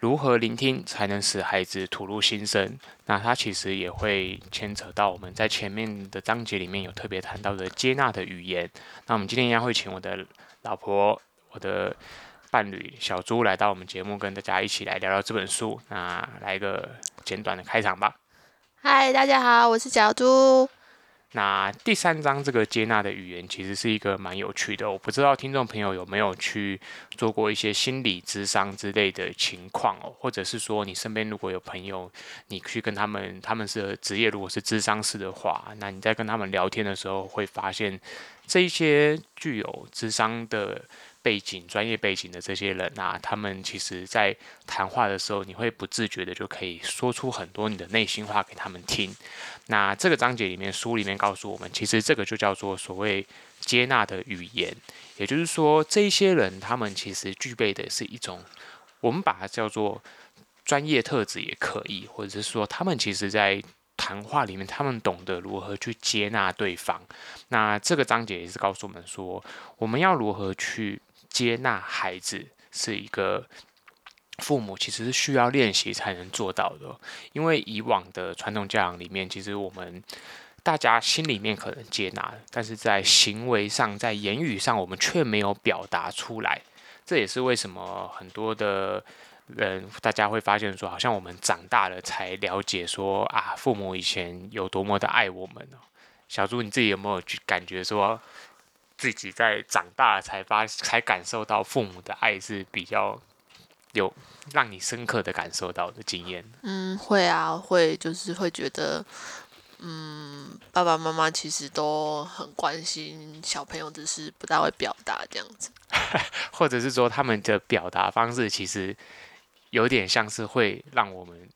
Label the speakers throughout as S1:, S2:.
S1: 如何聆听才能使孩子吐露心声。那它其实也会牵扯到我们在前面的章节里面有特别谈到的接纳的语言。那我们今天一样会请我的老婆、我的伴侣小猪来到我们节目，跟大家一起来聊聊这本书。那来一个简短的开场吧。
S2: 嗨，大家好，我是小猪。
S1: 那第三章这个接纳的语言其实是一个蛮有趣的，我不知道听众朋友有没有去做过一些心理咨商之类的情况哦，或者是说你身边如果有朋友，你去跟他们，他们是职业如果是咨商师的话，那你在跟他们聊天的时候会发现，这一些具有咨商的。背景、专业背景的这些人啊，他们其实在谈话的时候，你会不自觉的就可以说出很多你的内心话给他们听。那这个章节里面，书里面告诉我们，其实这个就叫做所谓接纳的语言，也就是说，这些人他们其实具备的是一种，我们把它叫做专业特质也可以，或者是说，他们其实在。谈话里面，他们懂得如何去接纳对方。那这个章节也是告诉我们说，我们要如何去接纳孩子，是一个父母其实是需要练习才能做到的。因为以往的传统教养里面，其实我们大家心里面可能接纳，但是在行为上、在言语上，我们却没有表达出来。这也是为什么很多的。人，大家会发现说，好像我们长大了才了解说啊，父母以前有多么的爱我们哦。小猪，你自己有没有感觉说，自己在长大了才发才感受到父母的爱是比较有让你深刻的感受到的经验？
S2: 嗯，会啊，会，就是会觉得，嗯，爸爸妈妈其实都很关心小朋友，只是不大会表达这样子，
S1: 或者是说他们的表达方式其实。有点像是会让我们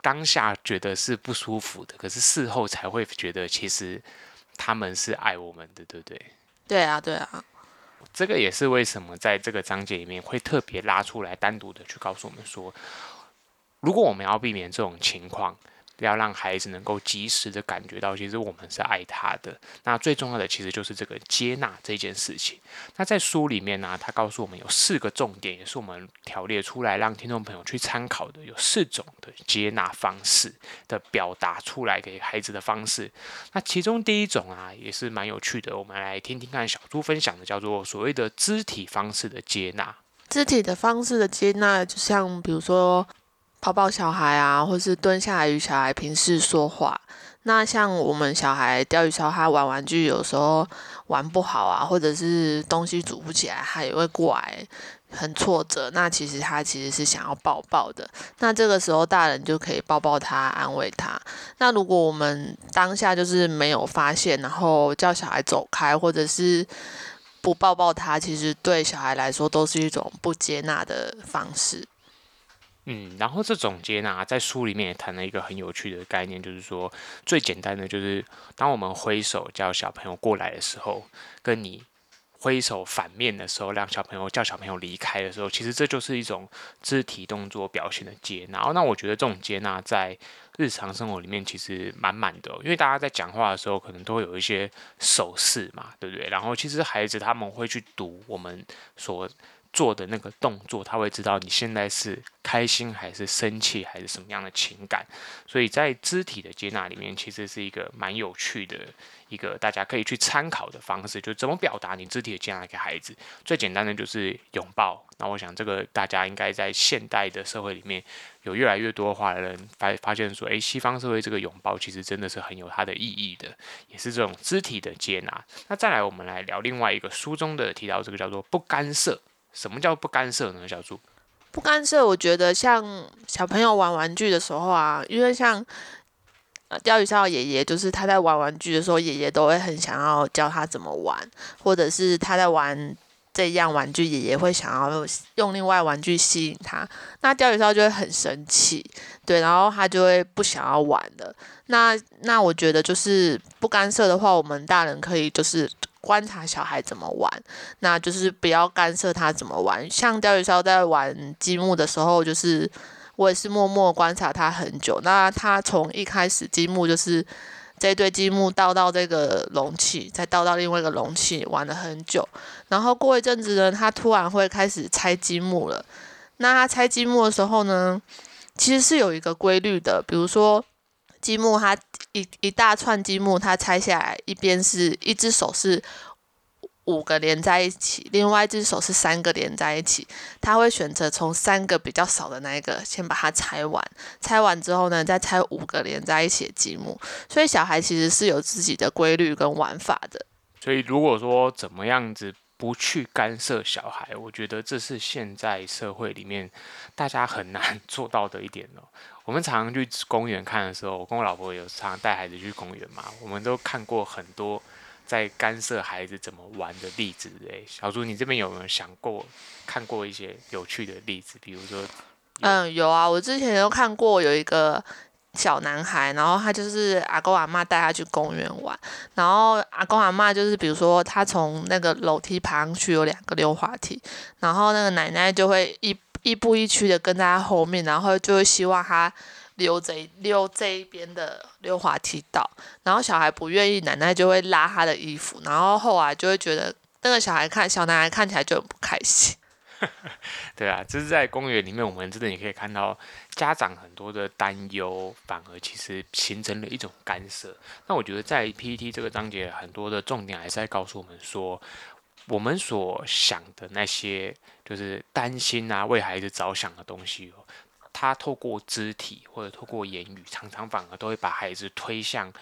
S1: 当下觉得是不舒服的，可是事后才会觉得其实他们是爱我们的，对不对？
S2: 对啊，对啊。
S1: 这个也是为什么在这个章节里面会特别拉出来，单独的去告诉我们说，如果我们要避免这种情况。要让孩子能够及时的感觉到，其实我们是爱他的。那最重要的其实就是这个接纳这件事情。那在书里面呢、啊，他告诉我们有四个重点，也是我们条列出来让听众朋友去参考的。有四种的接纳方式的表达出来给孩子的方式。那其中第一种啊，也是蛮有趣的，我们来听听看小猪分享的，叫做所谓的肢体方式的接纳。
S2: 肢体的方式的接纳，就像比如说。抱抱小孩啊，或是蹲下来与小孩平视说话。那像我们小孩钓鱼烧，他玩玩具有时候玩不好啊，或者是东西组不起来，他也会过来很挫折。那其实他其实是想要抱抱的。那这个时候大人就可以抱抱他，安慰他。那如果我们当下就是没有发现，然后叫小孩走开，或者是不抱抱他，其实对小孩来说都是一种不接纳的方式。
S1: 嗯，然后这种接纳在书里面也谈了一个很有趣的概念，就是说最简单的就是当我们挥手叫小朋友过来的时候，跟你挥手反面的时候，让小朋友叫小朋友离开的时候，其实这就是一种肢体动作表现的接纳。那我觉得这种接纳在日常生活里面其实满满的，因为大家在讲话的时候可能都会有一些手势嘛，对不对？然后其实孩子他们会去读我们所做的那个动作，他会知道你现在是开心还是生气还是什么样的情感，所以在肢体的接纳里面，其实是一个蛮有趣的一个大家可以去参考的方式，就怎么表达你肢体的接纳给孩子。最简单的就是拥抱。那我想这个大家应该在现代的社会里面，有越来越多话的人发发现说，诶，西方社会这个拥抱其实真的是很有它的意义的，也是这种肢体的接纳。那再来，我们来聊另外一个书中的提到这个叫做不干涉。什么叫不干涉呢？小猪，
S2: 不干涉，我觉得像小朋友玩玩具的时候啊，因为像呃钓鱼烧爷爷，就是他在玩玩具的时候，爷爷都会很想要教他怎么玩，或者是他在玩这样玩具，爷爷会想要用另外玩具吸引他，那钓鱼烧就会很生气，对，然后他就会不想要玩了。那那我觉得就是不干涉的话，我们大人可以就是观察小孩怎么玩，那就是不要干涉他怎么玩。像钓鱼烧在玩积木的时候，就是我也是默默观察他很久。那他从一开始积木就是。这堆积木倒到这个容器，再倒到另外一个容器，玩了很久。然后过一阵子呢，他突然会开始拆积木了。那他拆积木的时候呢，其实是有一个规律的。比如说，积木他一一大串积木，他拆下来，一边是一只手是。五个连在一起，另外一只手是三个连在一起，他会选择从三个比较少的那一个先把它拆完，拆完之后呢，再拆五个连在一起的积木。所以小孩其实是有自己的规律跟玩法的。
S1: 所以如果说怎么样子不去干涉小孩，我觉得这是现在社会里面大家很难做到的一点哦。我们常常去公园看的时候，我跟我老婆有常带孩子去公园嘛，我们都看过很多。在干涉孩子怎么玩的例子，哎，小朱，你这边有没有想过看过一些有趣的例子？比如说，
S2: 嗯，有啊，我之前有看过有一个小男孩，然后他就是阿公阿嬷带他去公园玩，然后阿公阿嬷就是比如说他从那个楼梯爬上去有两个溜滑梯，然后那个奶奶就会一一步一趋的跟在他后面，然后就会希望他。溜这溜这一边的溜滑梯道，然后小孩不愿意，奶奶就会拉他的衣服，然后后来就会觉得那个小孩看小男孩看起来就很不开心。
S1: 对啊，这是在公园里面，我们真的也可以看到家长很多的担忧，反而其实形成了一种干涉。那我觉得在 PPT 这个章节，很多的重点还是在告诉我们说，我们所想的那些就是担心啊，为孩子着想的东西哦。他透过肢体或者透过言语，常常反而都会把孩子推向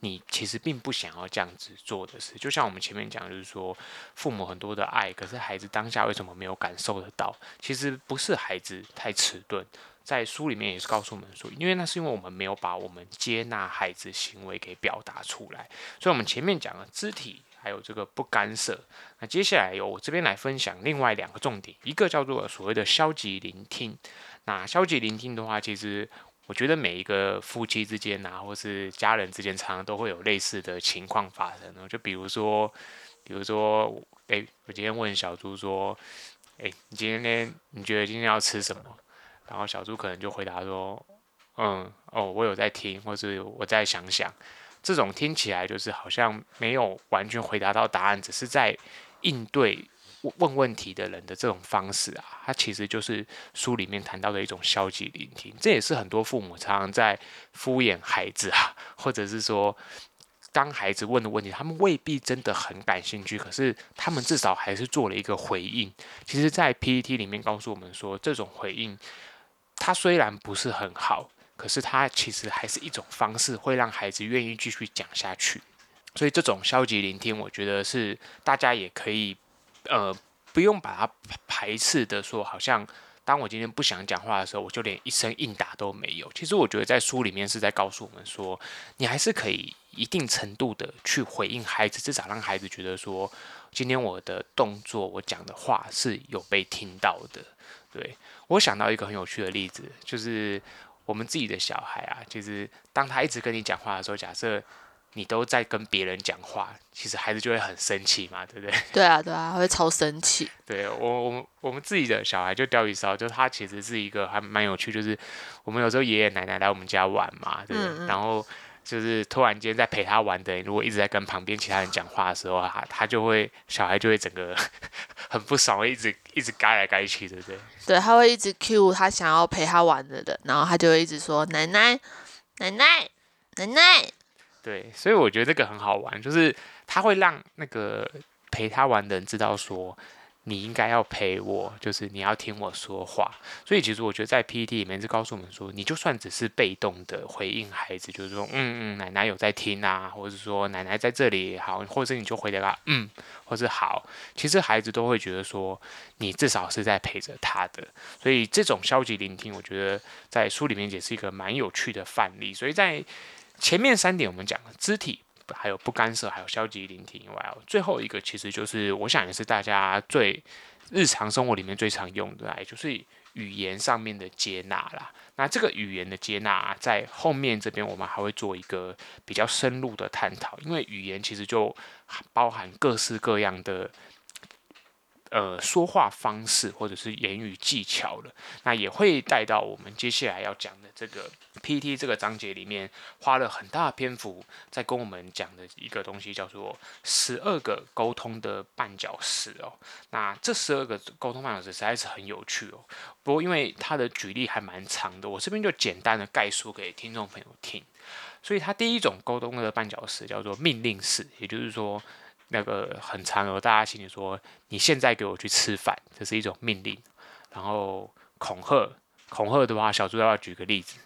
S1: 你其实并不想要这样子做的事。就像我们前面讲，就是说父母很多的爱，可是孩子当下为什么没有感受得到？其实不是孩子太迟钝，在书里面也是告诉我们说，因为那是因为我们没有把我们接纳孩子行为给表达出来。所以，我们前面讲了肢体，还有这个不干涉。那接下来由我这边来分享另外两个重点，一个叫做所谓的消极聆听。那消极聆听的话，其实我觉得每一个夫妻之间啊，或是家人之间，常常都会有类似的情况发生。就比如说，比如说，诶，我今天问小猪说，诶，你今天你觉得今天要吃什么？然后小猪可能就回答说，嗯，哦，我有在听，或是我再想想。这种听起来就是好像没有完全回答到答案，只是在应对。问问题的人的这种方式啊，他其实就是书里面谈到的一种消极聆听。这也是很多父母常常在敷衍孩子啊，或者是说，当孩子问的问题，他们未必真的很感兴趣，可是他们至少还是做了一个回应。其实，在 PPT 里面告诉我们说，这种回应，它虽然不是很好，可是它其实还是一种方式，会让孩子愿意继续讲下去。所以，这种消极聆听，我觉得是大家也可以。呃，不用把它排斥的说，好像当我今天不想讲话的时候，我就连一声应答都没有。其实我觉得在书里面是在告诉我们说，你还是可以一定程度的去回应孩子，至少让孩子觉得说，今天我的动作、我讲的话是有被听到的。对，我想到一个很有趣的例子，就是我们自己的小孩啊，就是当他一直跟你讲话的时候，假设。你都在跟别人讲话，其实孩子就会很生气嘛，对不对？
S2: 对啊，对啊，会超生气。
S1: 对我，我们我们自己的小孩就钓鱼烧，就他其实是一个还蛮有趣，就是我们有时候爷爷奶奶来我们家玩嘛，对不对？嗯嗯。然后就是突然间在陪他玩的，如果一直在跟旁边其他人讲话的时候，他他就会小孩就会整个 很不爽，会一直一直该来该去，对不对？
S2: 对，他会一直 cue 他想要陪他玩的人，然后他就会一直说奶奶，奶奶，奶奶。
S1: 对，所以我觉得这个很好玩，就是他会让那个陪他玩的人知道说，你应该要陪我，就是你要听我说话。所以其实我觉得在 PTT 里面是告诉我们说，你就算只是被动的回应孩子，就是说，嗯嗯，奶奶有在听啊，或者说奶奶在这里好，或者你就回答他，嗯，或是好，其实孩子都会觉得说，你至少是在陪着他的。所以这种消极聆听，我觉得在书里面也是一个蛮有趣的范例。所以在前面三点我们讲了肢体还有不干涉，还有消极聆听以外哦，最后一个其实就是我想也是大家最日常生活里面最常用的，也就是语言上面的接纳啦。那这个语言的接纳，在后面这边我们还会做一个比较深入的探讨，因为语言其实就包含各式各样的。呃，说话方式或者是言语技巧了，那也会带到我们接下来要讲的这个 PTT 这个章节里面，花了很大的篇幅在跟我们讲的一个东西，叫做十二个沟通的绊脚石哦。那这十二个沟通绊脚石实在是很有趣哦。不过因为它的举例还蛮长的，我这边就简单的概述给听众朋友听。所以它第一种沟通的绊脚石叫做命令式，也就是说。那个很常有大家心里说，你现在给我去吃饭，这是一种命令。然后恐吓，恐吓的话，小猪要不要举个例子？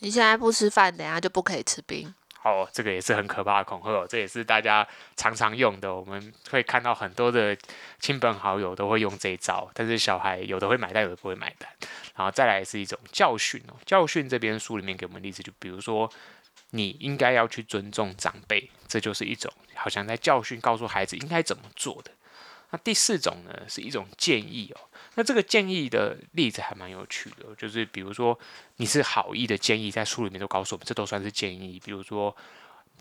S2: 你现在不吃饭，等下就不可以吃冰。
S1: 哦，这个也是很可怕的恐吓哦，这也是大家常常用的。我们会看到很多的亲朋好友都会用这一招，但是小孩有的会买单，有的不会买单。然后再来是一种教训哦，教训这边书里面给我们例子，就比如说。你应该要去尊重长辈，这就是一种好像在教训，告诉孩子应该怎么做的。那第四种呢，是一种建议哦。那这个建议的例子还蛮有趣的，就是比如说你是好意的建议，在书里面都告诉我们，这都算是建议。比如说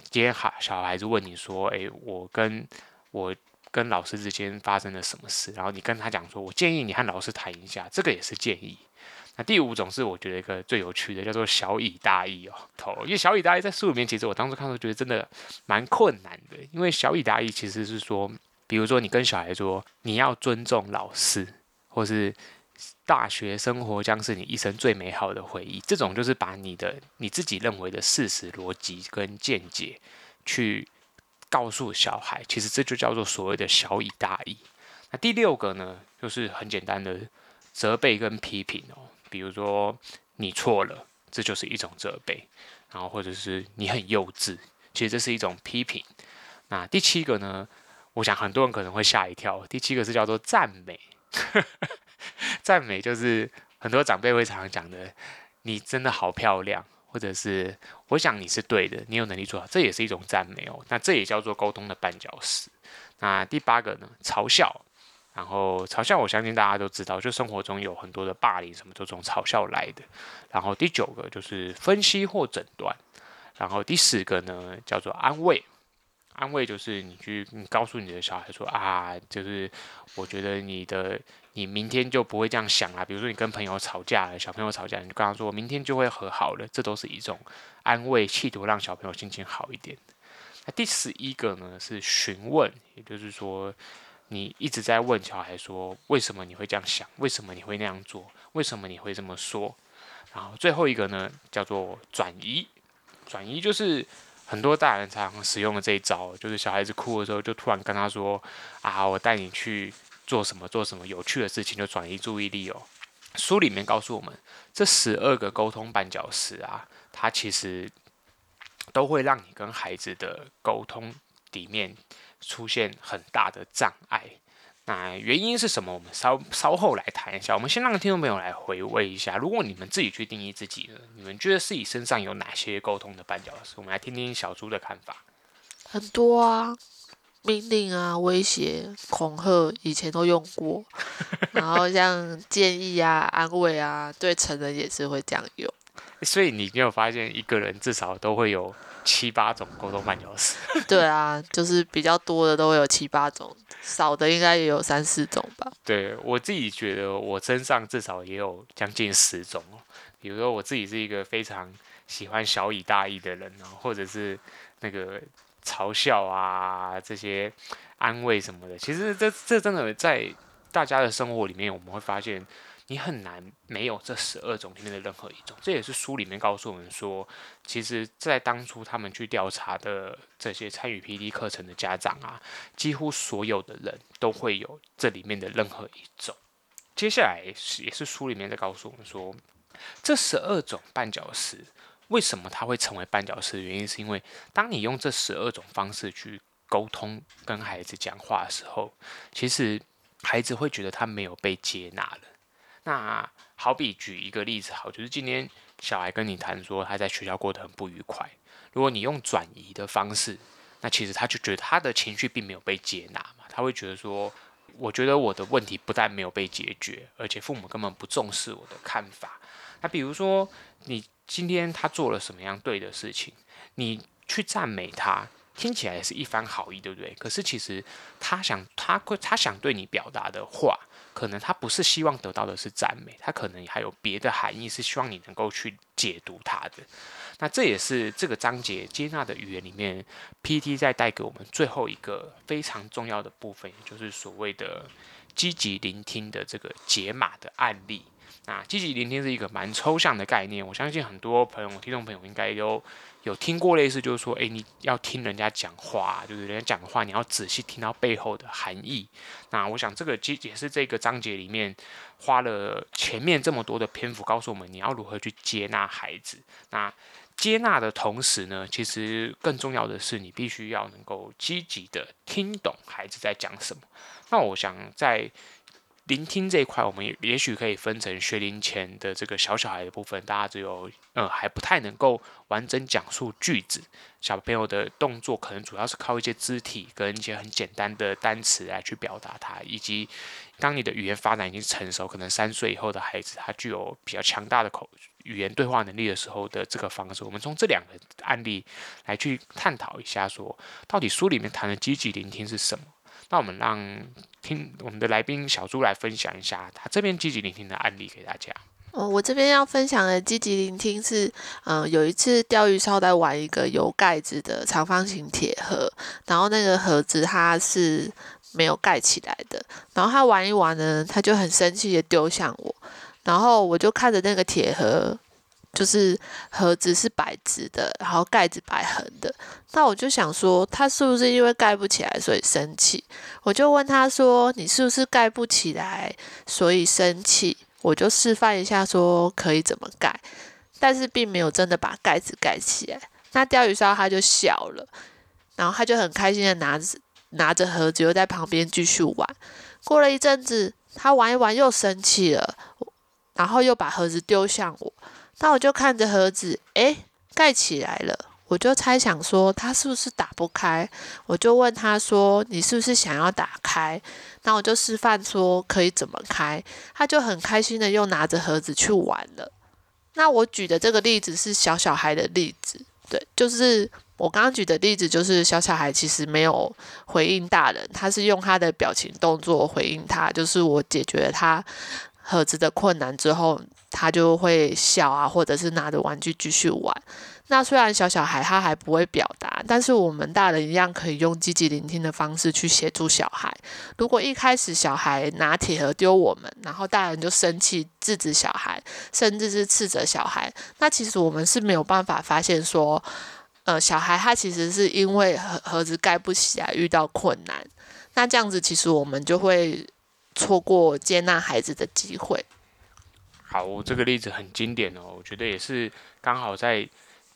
S1: 今天孩小孩子问你说：“诶，我跟我跟老师之间发生了什么事？”然后你跟他讲说：“我建议你和老师谈一下。”这个也是建议。那第五种是我觉得一个最有趣的，叫做小以大意哦。头，因为小以大意在书里面，其实我当时看到觉得真的蛮困难的。因为小以大意其实是说，比如说你跟小孩说你要尊重老师，或是大学生活将是你一生最美好的回忆，这种就是把你的你自己认为的事实逻辑跟见解去告诉小孩，其实这就叫做所谓的小以大意。那第六个呢，就是很简单的责备跟批评哦。比如说你错了，这就是一种责备，然后或者是你很幼稚，其实这是一种批评。那第七个呢？我想很多人可能会吓一跳。第七个是叫做赞美，赞美就是很多长辈会常常讲的，你真的好漂亮，或者是我想你是对的，你有能力做好，这也是一种赞美哦。那这也叫做沟通的绊脚石。那第八个呢？嘲笑。然后嘲笑，我相信大家都知道，就生活中有很多的霸凌，什么都从嘲笑来的。然后第九个就是分析或诊断。然后第十个呢，叫做安慰。安慰就是你去，你告诉你的小孩说啊，就是我觉得你的，你明天就不会这样想啦。比如说你跟朋友吵架了，小朋友吵架，你就跟他说明天就会和好了，这都是一种安慰，企图让小朋友心情好一点。那第十一个呢是询问，也就是说。你一直在问小孩说：“为什么你会这样想？为什么你会那样做？为什么你会这么说？”然后最后一个呢，叫做转移。转移就是很多大人常使用的这一招，就是小孩子哭的时候，就突然跟他说：“啊，我带你去做什么做什么有趣的事情，就转移注意力哦。”书里面告诉我们，这十二个沟通绊脚石啊，它其实都会让你跟孩子的沟通里面。出现很大的障碍，那原因是什么？我们稍稍后来谈一下。我们先让听众朋友来回味一下。如果你们自己去定义自己呢？你们觉得自己身上有哪些沟通的绊脚石？我们来听听小猪的看法。
S2: 很多啊，命令啊，威胁、恐吓，以前都用过。然后像建议啊、安慰啊，对成人也是会这样用。
S1: 所以你没有发现，一个人至少都会有。七八种沟通绊脚石，
S2: 对啊，就是比较多的都会有七八种，少的应该也有三四种吧。
S1: 对，我自己觉得，我身上至少也有将近十种。比如说，我自己是一个非常喜欢小以大义的人，或者是那个嘲笑啊，这些安慰什么的。其实这这真的在大家的生活里面，我们会发现。你很难没有这十二种里面的任何一种，这也是书里面告诉我们说，其实，在当初他们去调查的这些参与 PD 课程的家长啊，几乎所有的人都会有这里面的任何一种。接下来是也是书里面在告诉我们说，这十二种绊脚石为什么它会成为绊脚石原因，是因为当你用这十二种方式去沟通跟孩子讲话的时候，其实孩子会觉得他没有被接纳了。那好比举一个例子，好，就是今天小孩跟你谈说他在学校过得很不愉快，如果你用转移的方式那其实他就觉得他的情绪并没有被接纳嘛，他会觉得说，我觉得我的问题不但没有被解决，而且父母根本不重视我的看法。那比如说，你今天他做了什么样对的事情，你去赞美他，听起来是一番好意，对不对？可是其实他想，他会，他想对你表达的话，可能他不是希望得到的是赞美，他可能还有别的含义，是希望你能够去解读他的。那这也是这个章节接纳的语言里面，P.T. 在带给我们最后一个非常重要的部分，也就是所谓的积极聆听的这个解码的案例。那积极聆听是一个蛮抽象的概念，我相信很多朋友、听众朋友应该都有听过类似，就是说，诶，你要听人家讲话，就是人家讲的话，你要仔细听到背后的含义。那我想这个也是这个章节里面花了前面这么多的篇幅，告诉我们你要如何去接纳孩子。那接纳的同时呢，其实更重要的是，你必须要能够积极的听懂孩子在讲什么。那我想在聆听这一块，我们也许可以分成学龄前的这个小小孩的部分，大家只有呃还不太能够完整讲述句子，小朋友的动作可能主要是靠一些肢体跟一些很简单的单词来去表达它，以及当你的语言发展已经成熟，可能三岁以后的孩子，他具有比较强大的口语言对话能力的时候的这个方式，我们从这两个案例来去探讨一下，说到底书里面谈的积极聆听是什么？那我们让听我们的来宾小朱来分享一下他这边积极聆听的案例给大家。
S2: 哦，我这边要分享的积极聆听是，嗯、有一次钓鱼超在玩一个有盖子的长方形铁盒，然后那个盒子它是没有盖起来的，然后他玩一玩呢，他就很生气的丢向我，然后我就看着那个铁盒。就是盒子是白纸的，然后盖子白横的。那我就想说，他是不是因为盖不起来所以生气？我就问他说：“你是不是盖不起来所以生气？”我就示范一下说可以怎么盖，但是并没有真的把盖子盖起来。那钓鱼烧他就笑了，然后他就很开心的拿着拿着盒子又在旁边继续玩。过了一阵子，他玩一玩又生气了，然后又把盒子丢向我。那我就看着盒子，诶，盖起来了。我就猜想说，他是不是打不开？我就问他说：“你是不是想要打开？”那我就示范说可以怎么开。他就很开心的又拿着盒子去玩了。那我举的这个例子是小小孩的例子，对，就是我刚刚举的例子，就是小小孩其实没有回应大人，他是用他的表情动作回应他，就是我解决了他盒子的困难之后。他就会笑啊，或者是拿着玩具继续玩。那虽然小小孩他还不会表达，但是我们大人一样可以用积极聆听的方式去协助小孩。如果一开始小孩拿铁盒丢我们，然后大人就生气制止小孩，甚至是斥责小孩，那其实我们是没有办法发现说，呃，小孩他其实是因为盒盒子盖不起来遇到困难。那这样子其实我们就会错过接纳孩子的机会。
S1: 好，这个例子很经典哦，我觉得也是刚好在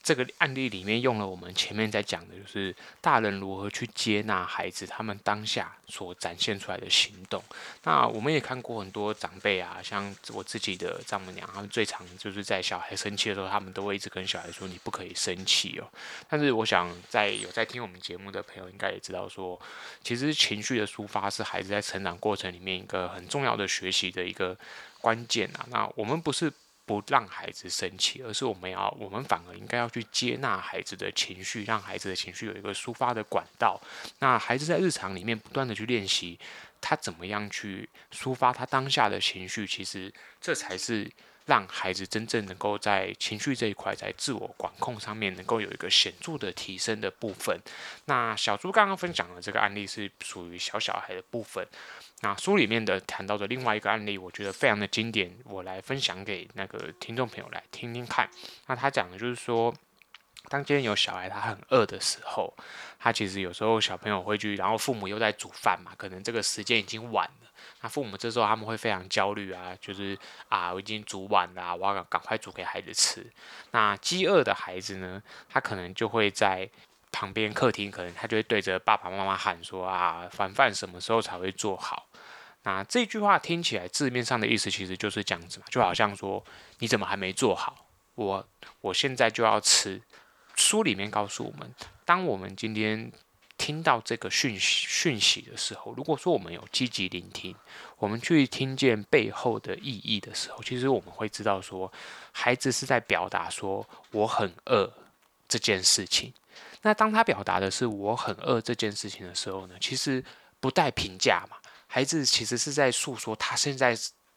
S1: 这个案例里面用了我们前面在讲的，就是大人如何去接纳孩子他们当下所展现出来的行动。那我们也看过很多长辈啊，像我自己的丈母娘，他们最常就是在小孩生气的时候，他们都会一直跟小孩说：“你不可以生气哦。”但是我想，在有在听我们节目的朋友应该也知道说，其实情绪的抒发是孩子在成长过程里面一个很重要的学习的一个。关键啊，那我们不是不让孩子生气，而是我们要，我们反而应该要去接纳孩子的情绪，让孩子的情绪有一个抒发的管道。那孩子在日常里面不断的去练习，他怎么样去抒发他当下的情绪，其实这才是。让孩子真正能够在情绪这一块，在自我管控上面能够有一个显著的提升的部分。那小朱刚刚分享的这个案例是属于小小孩的部分。那书里面的谈到的另外一个案例，我觉得非常的经典，我来分享给那个听众朋友来听听看。那他讲的就是说，当今天有小孩他很饿的时候，他其实有时候小朋友会去，然后父母又在煮饭嘛，可能这个时间已经晚了。那父母这时候他们会非常焦虑啊，就是啊，我已经煮晚了，我要赶快煮给孩子吃。那饥饿的孩子呢，他可能就会在旁边客厅，可能他就会对着爸爸妈妈喊说啊，晚饭什么时候才会做好？那这句话听起来字面上的意思其实就是这样子嘛，就好像说你怎么还没做好？我我现在就要吃。书里面告诉我们，当我们今天听到这个讯息讯息的时候，如果说我们有积极聆听，我们去听见背后的意义的时候，其实我们会知道说，孩子是在表达说我很饿这件事情。那当他表达的是我很饿这件事情的时候呢，其实不带评价嘛，孩子其实是在诉说他现在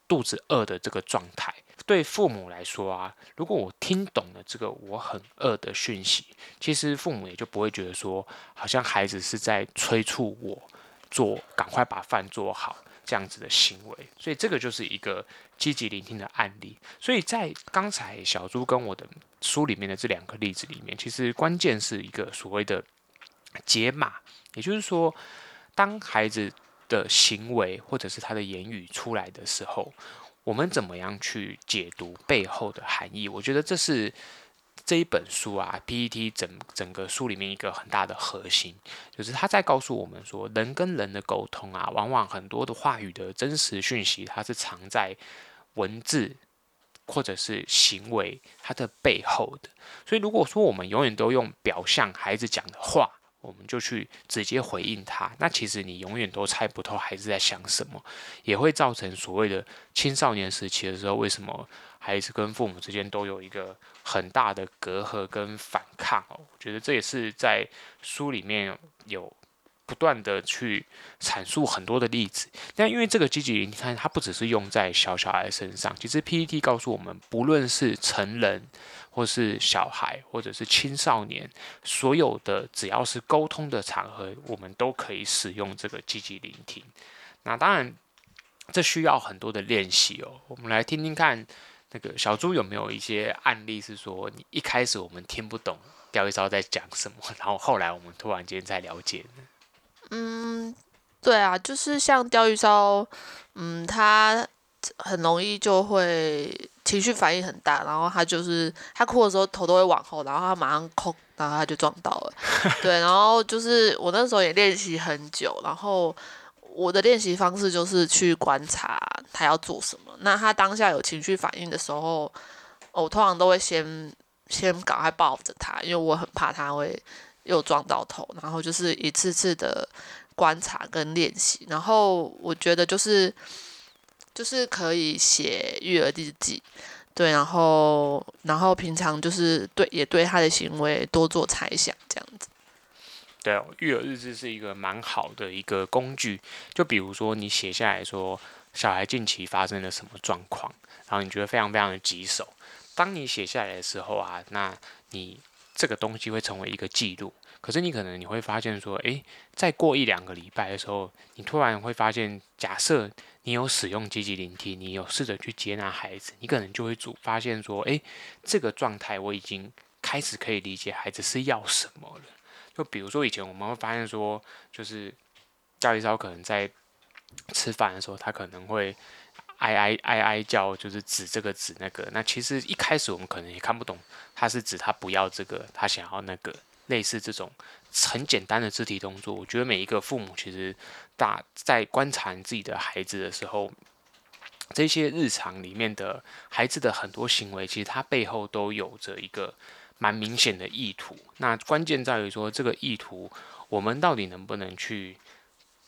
S1: 肚子饿的这个状态。对父母来说啊，如果我听懂了这个我很饿的讯息，其实父母也就不会觉得说，好像孩子是在催促我做，赶快把饭做好这样子的行为。所以这个就是一个积极聆听的案例。所以在刚才小猪跟我的书里面的这两个例子里面，其实关键是一个所谓的解码，也就是说，当孩子的行为或者是他的言语出来的时候。我们怎么样去解读背后的含义？我觉得这是这一本书啊，PET 整整个书里面一个很大的核心，就是他在告诉我们说，人跟人的沟通啊，往往很多的话语的真实讯息，它是藏在文字或者是行为它的背后的。所以，如果说我们永远都用表象孩子讲的话，我们就去直接回应他，那其实你永远都猜不透孩子在想什么，也会造成所谓的青少年时期的时候，为什么孩子跟父母之间都有一个很大的隔阂跟反抗哦？我觉得这也是在书里面有。不断的去阐述很多的例子，但因为这个积极聆听，它不只是用在小小孩身上。其实 PPT 告诉我们，不论是成人，或是小孩，或者是青少年，所有的只要是沟通的场合，我们都可以使用这个积极聆听。那当然，这需要很多的练习哦。我们来听听看，那个小猪有没有一些案例，是说你一开始我们听不懂钓鱼烧在讲什么，然后后来我们突然间才了解呢？
S2: 嗯，对啊，就是像钓鱼烧，嗯，他很容易就会情绪反应很大，然后他就是他哭的时候头都会往后，然后他马上哭，然后他就撞到了。对，然后就是我那时候也练习很久，然后我的练习方式就是去观察他要做什么。那他当下有情绪反应的时候，我通常都会先先赶快抱着他，因为我很怕他会。又撞到头，然后就是一次次的观察跟练习，然后我觉得就是就是可以写育儿日记，对，然后然后平常就是对也对他的行为多做猜想，这样子。
S1: 对哦，育儿日志是一个蛮好的一个工具，就比如说你写下来说小孩近期发生了什么状况，然后你觉得非常非常的棘手，当你写下来的时候啊，那你。这个东西会成为一个记录，可是你可能你会发现说，诶，再过一两个礼拜的时候，你突然会发现，假设你有使用积极聆听，你有试着去接纳孩子，你可能就会主发现说，诶，这个状态我已经开始可以理解孩子是要什么了。就比如说以前我们会发现说，就是钓鱼烧可能在吃饭的时候，他可能会。哀哀哀哀叫，就是指这个指那个。那其实一开始我们可能也看不懂，他是指他不要这个，他想要那个。类似这种很简单的肢体动作，我觉得每一个父母其实大在观察自己的孩子的时候，这些日常里面的孩子的很多行为，其实他背后都有着一个蛮明显的意图。那关键在于说，这个意图我们到底能不能去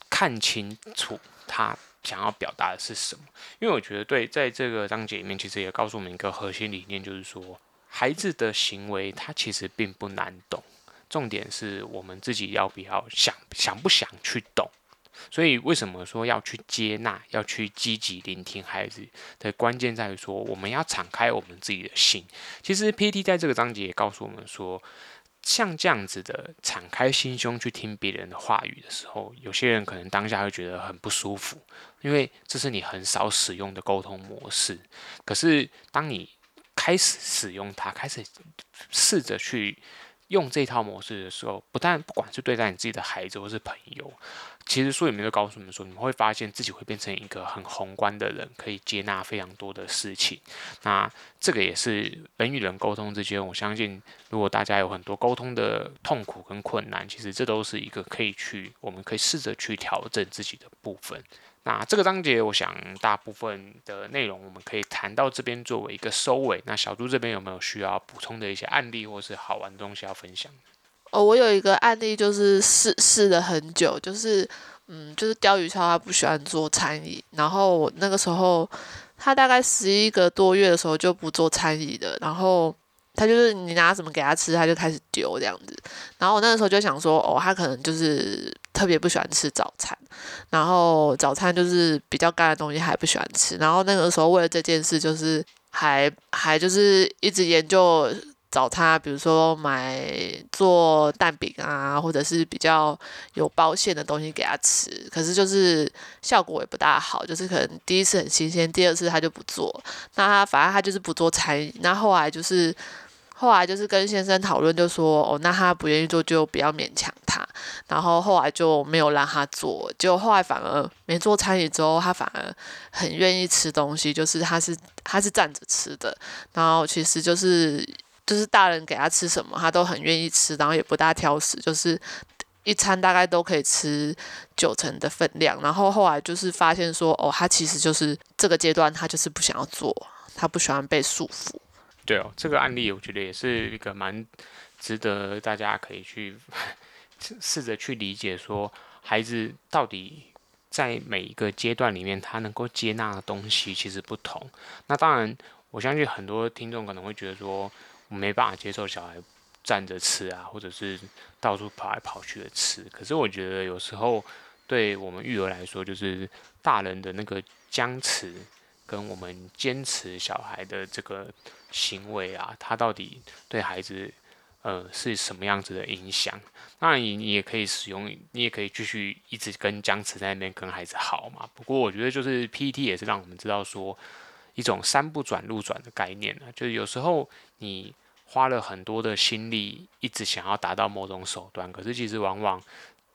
S1: 看清楚他。想要表达的是什么？因为我觉得，对，在这个章节里面，其实也告诉我们一个核心理念，就是说，孩子的行为他其实并不难懂，重点是我们自己要不要想，想不想去懂。所以，为什么说要去接纳，要去积极聆听孩子的关键在于说，我们要敞开我们自己的心。其实，P.T. 在这个章节也告诉我们说。像这样子的敞开心胸去听别人的话语的时候，有些人可能当下会觉得很不舒服，因为这是你很少使用的沟通模式。可是当你开始使用它，开始试着去用这套模式的时候，不但不管是对待你自己的孩子或是朋友。其实书里面就告诉你们说，你们会发现自己会变成一个很宏观的人，可以接纳非常多的事情。那这个也是人与人沟通之间，我相信如果大家有很多沟通的痛苦跟困难，其实这都是一个可以去，我们可以试着去调整自己的部分。那这个章节，我想大部分的内容我们可以谈到这边作为一个收尾。那小猪这边有没有需要补充的一些案例或是好玩的东西要分享？
S2: 哦，我有一个案例，就是试试了很久，就是嗯，就是钓鱼超他不喜欢做餐椅，然后我那个时候他大概十一个多月的时候就不做餐椅的，然后他就是你拿什么给他吃，他就开始丢这样子，然后我那个时候就想说，哦，他可能就是特别不喜欢吃早餐，然后早餐就是比较干的东西还不喜欢吃，然后那个时候为了这件事，就是还还就是一直研究。找他，比如说买做蛋饼啊，或者是比较有包馅的东西给他吃，可是就是效果也不大好，就是可能第一次很新鲜，第二次他就不做。那他反正他就是不做餐饮。那后来就是后来就是跟先生讨论，就说哦，那他不愿意做就不要勉强他。然后后来就没有让他做，就后来反而没做餐饮之后，他反而很愿意吃东西，就是他是他是站着吃的，然后其实就是。就是大人给他吃什么，他都很愿意吃，然后也不大挑食，就是一餐大概都可以吃九成的分量。然后后来就是发现说，哦，他其实就是这个阶段，他就是不想要做，他不喜欢被束缚。
S1: 对哦，这个案例我觉得也是一个蛮值得大家可以去试着去理解，说孩子到底在每一个阶段里面，他能够接纳的东西其实不同。那当然，我相信很多听众可能会觉得说。我没办法接受小孩站着吃啊，或者是到处跑来跑去的吃。可是我觉得有时候对我们育儿来说，就是大人的那个僵持跟我们坚持小孩的这个行为啊，他到底对孩子呃是什么样子的影响？那，你你也可以使用，你也可以继续一直跟僵持在那边跟孩子好嘛。不过我觉得就是 PET 也是让我们知道说。一种山不转路转的概念呢，就是有时候你花了很多的心力，一直想要达到某种手段，可是其实往往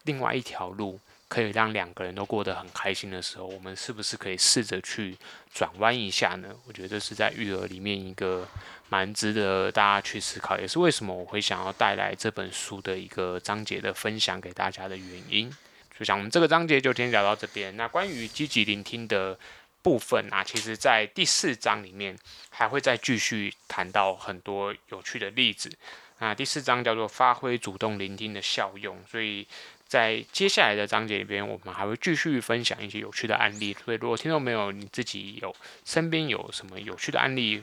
S1: 另外一条路可以让两个人都过得很开心的时候，我们是不是可以试着去转弯一下呢？我觉得这是在育儿里面一个蛮值得大家去思考，也是为什么我会想要带来这本书的一个章节的分享给大家的原因。就像我们这个章节就先聊到这边。那关于积极聆听的。部分啊，其实，在第四章里面还会再继续谈到很多有趣的例子。那第四章叫做“发挥主动聆听的效用”，所以在接下来的章节里边，我们还会继续分享一些有趣的案例。所以，如果听众朋友你自己有身边有什么有趣的案例，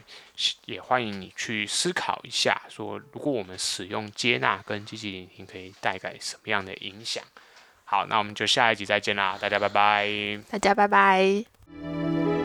S1: 也欢迎你去思考一下，说如果我们使用接纳跟积极聆听，可以带来什么样的影响？好，那我们就下一集再见啦，大家拜拜。
S2: 大家拜拜。